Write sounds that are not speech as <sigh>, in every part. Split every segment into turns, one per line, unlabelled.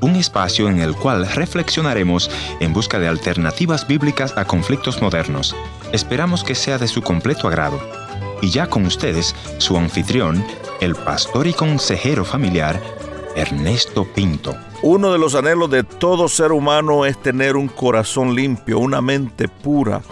Un espacio en el cual reflexionaremos en busca de alternativas bíblicas a conflictos modernos. Esperamos que sea de su completo agrado. Y ya con ustedes, su anfitrión, el pastor y consejero familiar, Ernesto Pinto.
Uno de los anhelos de todo ser humano es tener un corazón limpio, una mente pura,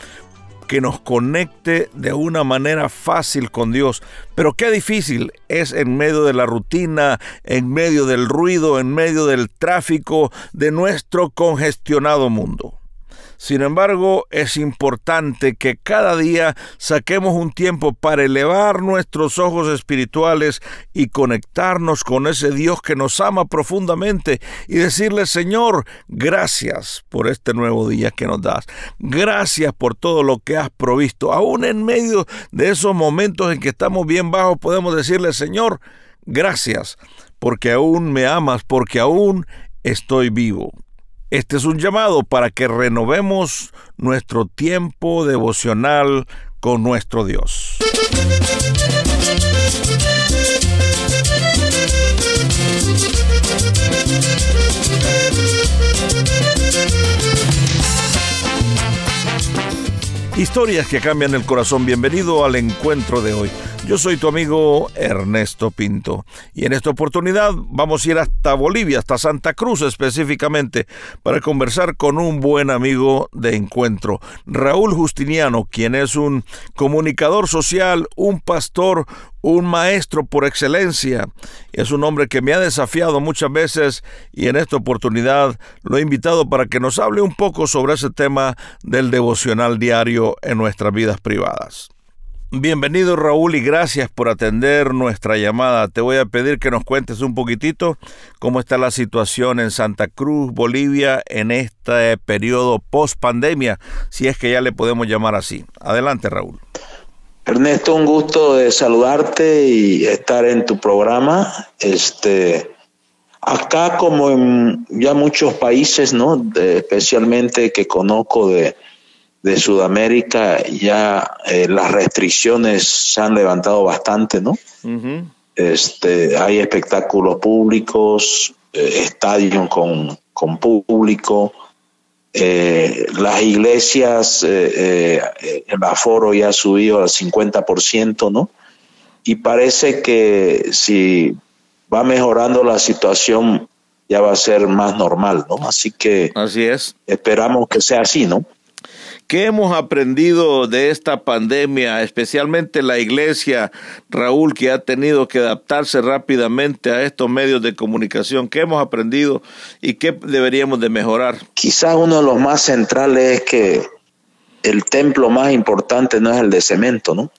que nos conecte de una manera fácil con Dios. Pero qué difícil es en medio de la rutina, en medio del ruido, en medio del tráfico de nuestro congestionado mundo. Sin embargo, es importante que cada día saquemos un tiempo para elevar nuestros ojos espirituales y conectarnos con ese Dios que nos ama profundamente y decirle, Señor, gracias por este nuevo día que nos das. Gracias por todo lo que has provisto. Aún en medio de esos momentos en que estamos bien bajos, podemos decirle, Señor, gracias porque aún me amas, porque aún estoy vivo. Este es un llamado para que renovemos nuestro tiempo devocional con nuestro Dios. Historias que cambian el corazón. Bienvenido al encuentro de hoy. Yo soy tu amigo Ernesto Pinto y en esta oportunidad vamos a ir hasta Bolivia, hasta Santa Cruz específicamente, para conversar con un buen amigo de encuentro, Raúl Justiniano, quien es un comunicador social, un pastor, un maestro por excelencia. Es un hombre que me ha desafiado muchas veces y en esta oportunidad lo he invitado para que nos hable un poco sobre ese tema del devocional diario en nuestras vidas privadas. Bienvenido Raúl y gracias por atender nuestra llamada. Te voy a pedir que nos cuentes un poquitito cómo está la situación en Santa Cruz, Bolivia, en este periodo post pandemia, si es que ya le podemos llamar así. Adelante Raúl.
Ernesto, un gusto de saludarte y estar en tu programa. Este, acá como en ya muchos países, ¿no? especialmente que conozco de de Sudamérica ya eh, las restricciones se han levantado bastante, ¿no? este, hay espectáculos públicos, eh, estadios con, con público, eh, las iglesias, el aforo ya ha subido al 50%, ¿no? Y parece que si va mejorando la situación, ya va a ser más normal, ¿no? Así que
así es.
Esperamos que sea así, ¿no?
¿Qué hemos aprendido de esta pandemia, especialmente la iglesia, Raúl, que ha tenido que adaptarse rápidamente a estos medios de comunicación? ¿Qué hemos aprendido y qué deberíamos de mejorar?
Quizás uno de los más centrales es que el templo más importante no es el de cemento, ¿no?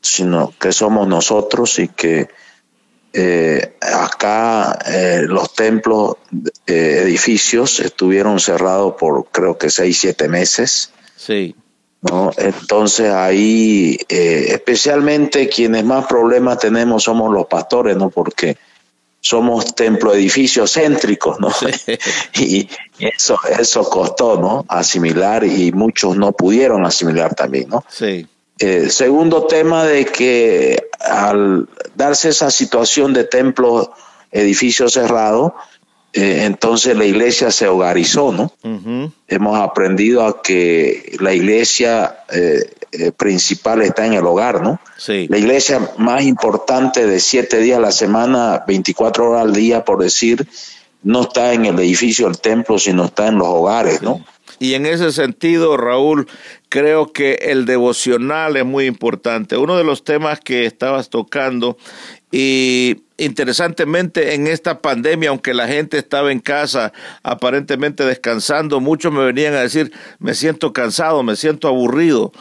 Sino que somos nosotros y que eh, acá eh, los templos, eh, edificios estuvieron cerrados por creo que seis, siete meses.
Sí.
¿no? Entonces ahí, especialmente quienes más problemas tenemos somos los pastores, ¿no? Porque somos templo edificios céntricos, ¿no? <laughs> y eso, eso costó, ¿no? Asimilar y muchos no pudieron asimilar también, ¿no?
Sí.
Eh, segundo tema de que al darse esa situación de templo, edificio cerrado, eh, entonces la iglesia se hogarizó, ¿no? Hemos aprendido a que la iglesia eh, principal está en el hogar, ¿no?
Sí.
La iglesia más importante de siete días a la semana, 24 horas al día, por decir, no está en el edificio del templo, sino está en los hogares, ¿no?
Y en ese sentido, Raúl, creo que el devocional es muy importante. Uno de los temas que estabas tocando y interesantemente en esta pandemia, aunque la gente estaba en casa aparentemente descansando, muchos me venían a decir, me siento cansado, me siento aburrido.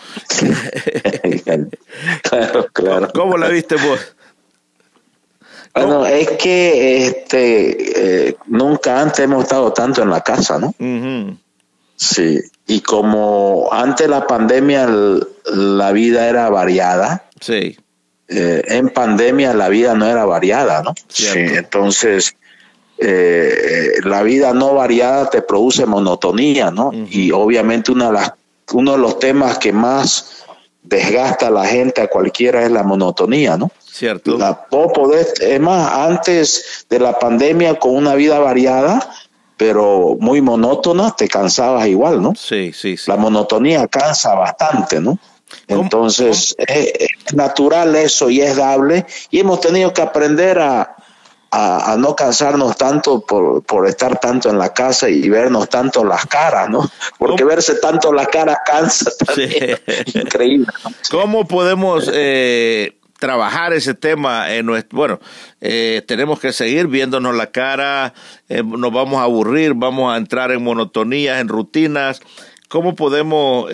claro, claro. <laughs>
¿Cómo la viste vos?
Bueno, es que este, eh, nunca antes hemos estado tanto en la casa, ¿no? Sí, y como antes la pandemia la vida era variada.
Sí.
Eh, en pandemia la vida no era variada, ¿no?
Sí,
entonces eh, la vida no variada te produce monotonía, ¿no? Y obviamente una de las, uno de los temas que más desgasta a la gente, a cualquiera, es la monotonía, ¿no?
Cierto.
La, es más, antes de la pandemia, con una vida variada, pero muy monótona, te cansabas igual, ¿no?
Sí, sí, sí.
La monotonía cansa bastante, ¿no? Entonces, Es, natural eso y es dable, y hemos tenido que aprender a, a, no cansarnos tanto por, por, estar tanto en la casa y vernos tanto las caras, ¿no? Porque verse tanto las caras cansa también. <laughs> Increíble.
¿Cómo podemos eh, trabajar ese tema en nuestro, bueno, eh, tenemos que seguir viéndonos la cara, eh, nos vamos a aburrir, vamos a entrar en monotonías, en rutinas. ¿Cómo podemos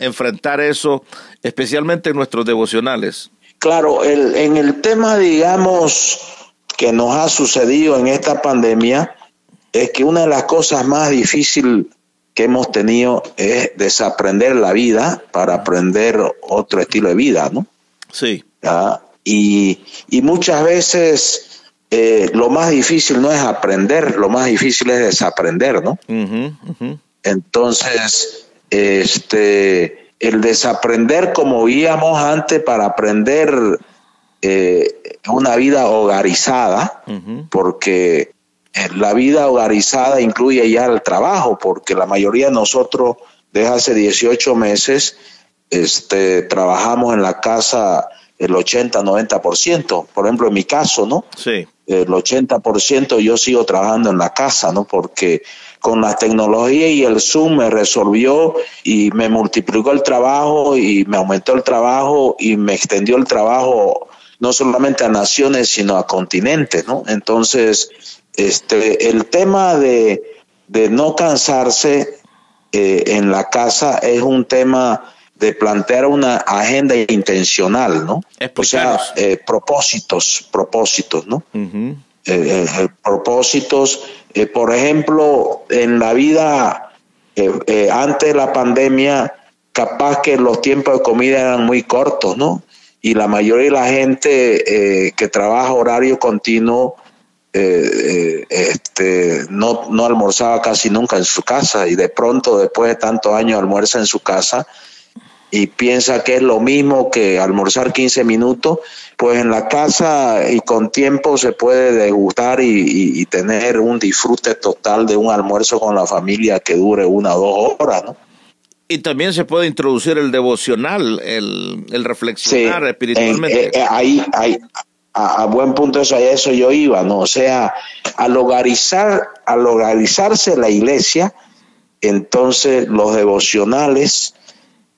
enfrentar eso, especialmente en nuestros devocionales?
Claro, el, en el tema, digamos, que nos ha sucedido en esta pandemia es que una de las cosas más difíciles que hemos tenido es desaprender la vida para aprender otro estilo de vida, ¿no?
Sí.
Y, muchas veces eh, lo más difícil no es aprender, lo más difícil es desaprender, ¿no? Entonces, este, el desaprender como víamos antes para aprender eh, una vida hogarizada, porque eh, la vida hogarizada incluye ya el trabajo, porque la mayoría de nosotros desde hace 18 meses este, trabajamos en la casa el 80-90%. Por ejemplo, en mi caso, ¿no?
Sí.
El 80% yo sigo trabajando en la casa, ¿no? Porque con la tecnología y el Zoom me resolvió y me multiplicó el trabajo y me aumentó el trabajo y me extendió el trabajo no solamente a naciones, sino a continentes, ¿no? Entonces, este, el tema de, no cansarse eh, en la casa es un tema de plantear una agenda intencional, ¿no? O sea, eh, propósitos, propósitos, ¿no? Eh, propósitos, por ejemplo, en la vida antes de la pandemia, capaz que los tiempos de comida eran muy cortos, ¿no? y la mayoría de la gente eh, que trabaja horario continuo eh, eh, este, no, no almorzaba casi nunca en su casa y de pronto después de tantos años almuerza en su casa y piensa que es lo mismo que almorzar 15 minutos, pues en la casa y con tiempo se puede degustar y, y tener un disfrute total de un almuerzo con la familia que dure una o dos horas, ¿no?
Y también se puede introducir el devocional, el, el reflexionar espiritualmente.
Eh, eh, ahí, ahí, a, buen punto eso, a eso yo iba, ¿no? O sea, al hogarizar, al hogarizarse la iglesia, entonces los devocionales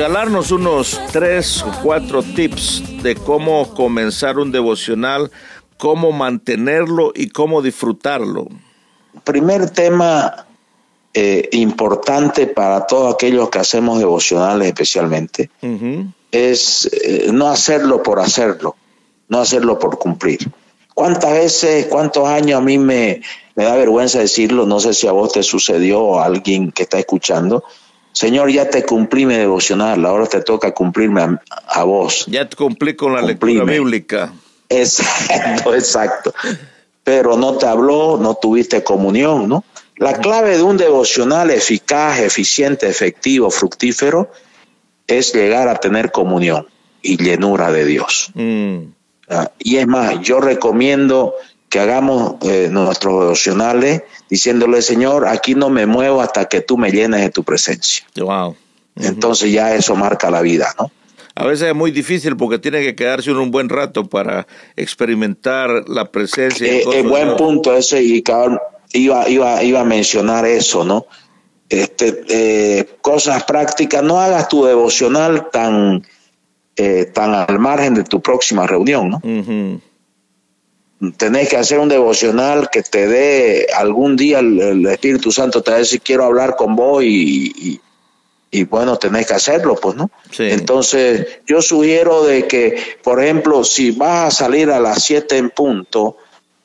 regalarnos unos tres o cuatro tips de cómo comenzar un devocional, cómo mantenerlo y cómo disfrutarlo.
Primer tema eh, importante para todos aquellos que hacemos devocionales especialmente es eh, no hacerlo por hacerlo, no hacerlo por cumplir. ¿Cuántas veces, cuántos años a mí me, me da vergüenza decirlo? No sé si a vos te sucedió o a alguien que está escuchando Señor, ya te cumplí mi devocional, ahora te toca cumplirme a, vos.
Ya te cumplí con la lectura bíblica.
Exacto, <laughs> exacto. Pero no te habló, no tuviste comunión, ¿no? La clave de un devocional eficaz, eficiente, efectivo, fructífero, es llegar a tener comunión y llenura de Dios. Mm. Ah, y es más, yo recomiendo que hagamos eh, nuestros devocionales diciéndole, Señor, aquí no me muevo hasta que tú me llenes de tu presencia.
Wow.
Entonces ya eso marca la vida, ¿no?
A veces es muy difícil porque tiene que quedarse uno un buen rato para experimentar la presencia.
Eh, eh buen punto ese y iba, iba, iba a mencionar eso, ¿no? este, eh, cosas prácticas, no hagas tu devocional tan, eh, tan al margen de tu próxima reunión, ¿no? Tenés que hacer un devocional que te dé algún día el, Espíritu Santo te va a decir quiero hablar con vos y, y, bueno, tenés que hacerlo, pues, ¿no? Entonces, yo sugiero de que, por ejemplo, si vas a salir a las 7 en punto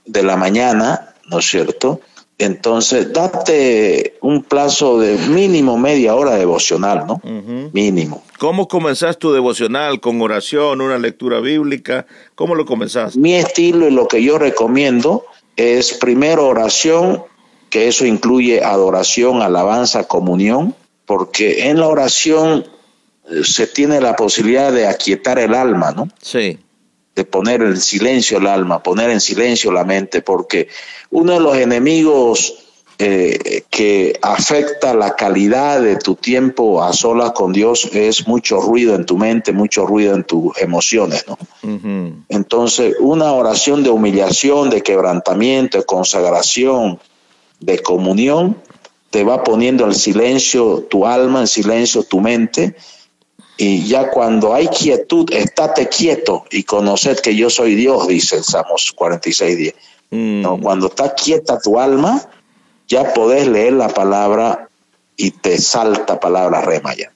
de la mañana, ¿no es cierto? Entonces, date un plazo de mínimo media hora devocional, ¿no? Mínimo.
¿Cómo comenzás tu devocional? ¿Con oración, una lectura bíblica? ¿Cómo lo comenzás?
Mi estilo y lo que yo recomiendo es primero oración, que eso incluye adoración, alabanza, comunión, porque en la oración eh, se tiene la posibilidad de aquietar el alma, ¿no?
Sí
de poner en silencio el alma, poner en silencio la mente, porque uno de los enemigos eh, que afecta la calidad de tu tiempo a solas con Dios es mucho ruido en tu mente, mucho ruido en tus emociones, ¿no? Entonces, una oración de humillación, de quebrantamiento, de consagración, de comunión, te va poniendo en silencio tu alma, en silencio tu mente, y ya cuando hay quietud, estate quieto y conoced que yo soy Dios, dice el Salmos 46, 10. ¿No? Mm. Cuando está quieta tu alma, ya podés leer la palabra y te salta palabra rema ya,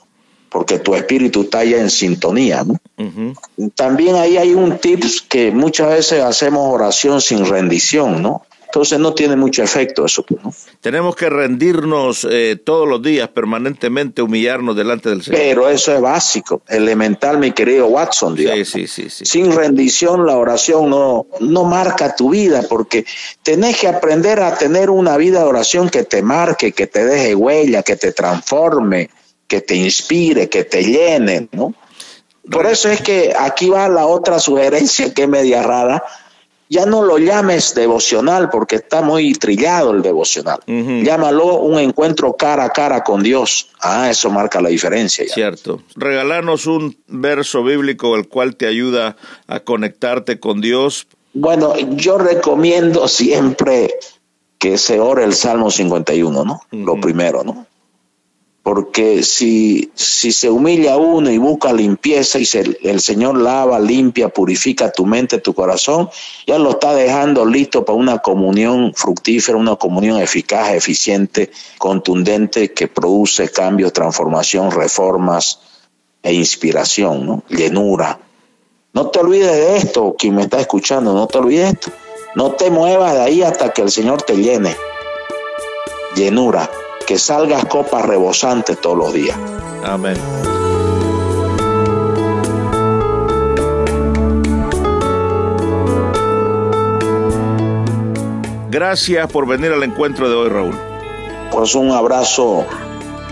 porque tu espíritu está ya en sintonía. ¿no? También ahí hay un tips que muchas veces hacemos oración sin rendición, ¿no? Entonces no tiene mucho efecto eso. ¿no?
Tenemos que rendirnos eh, todos los días, permanentemente humillarnos delante del Señor.
Pero eso es básico, elemental, mi querido Watson.
Sí, sí, sí,
Sin rendición la oración no, no marca tu vida, porque tenés que aprender a tener una vida de oración que te marque, que te deje huella, que te transforme, que te inspire, que te llene, ¿no? Por eso es que aquí va la otra sugerencia que es media rara, ya no lo llames devocional porque está muy trillado el devocional. Llámalo un encuentro cara a cara con Dios. Ah, eso marca la diferencia.
Cierto. Regalarnos un verso bíblico el cual te ayuda a conectarte con Dios.
Bueno, yo recomiendo siempre que se ore el Salmo 51, ¿no? Lo primero, ¿no? Porque si, si se humilla uno y busca limpieza y el Señor lava, limpia, purifica tu mente, tu corazón, ya lo está dejando listo para una comunión fructífera, una comunión eficaz, eficiente, contundente, que produce cambios, transformación, reformas e inspiración, ¿no? llenura. No te olvides de esto, quien me está escuchando, no te olvides de esto. No te muevas de ahí hasta que el Señor te llene. Llenura que salgas copas rebosantes todos los días.
Amén. Gracias por venir al encuentro de hoy, Raúl.
Pues un abrazo,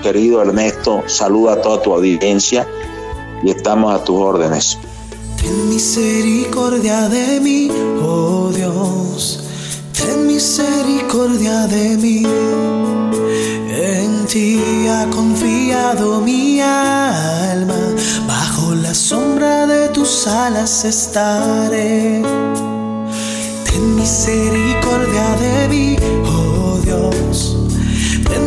querido Ernesto. Saluda a toda tu audiencia y estamos a tus órdenes.
Ten misericordia de mí, oh Dios. Ten misericordia de mí en ti ha confiado mi alma, bajo la sombra de tus alas estaré. Ten misericordia de mí, oh Dios, ten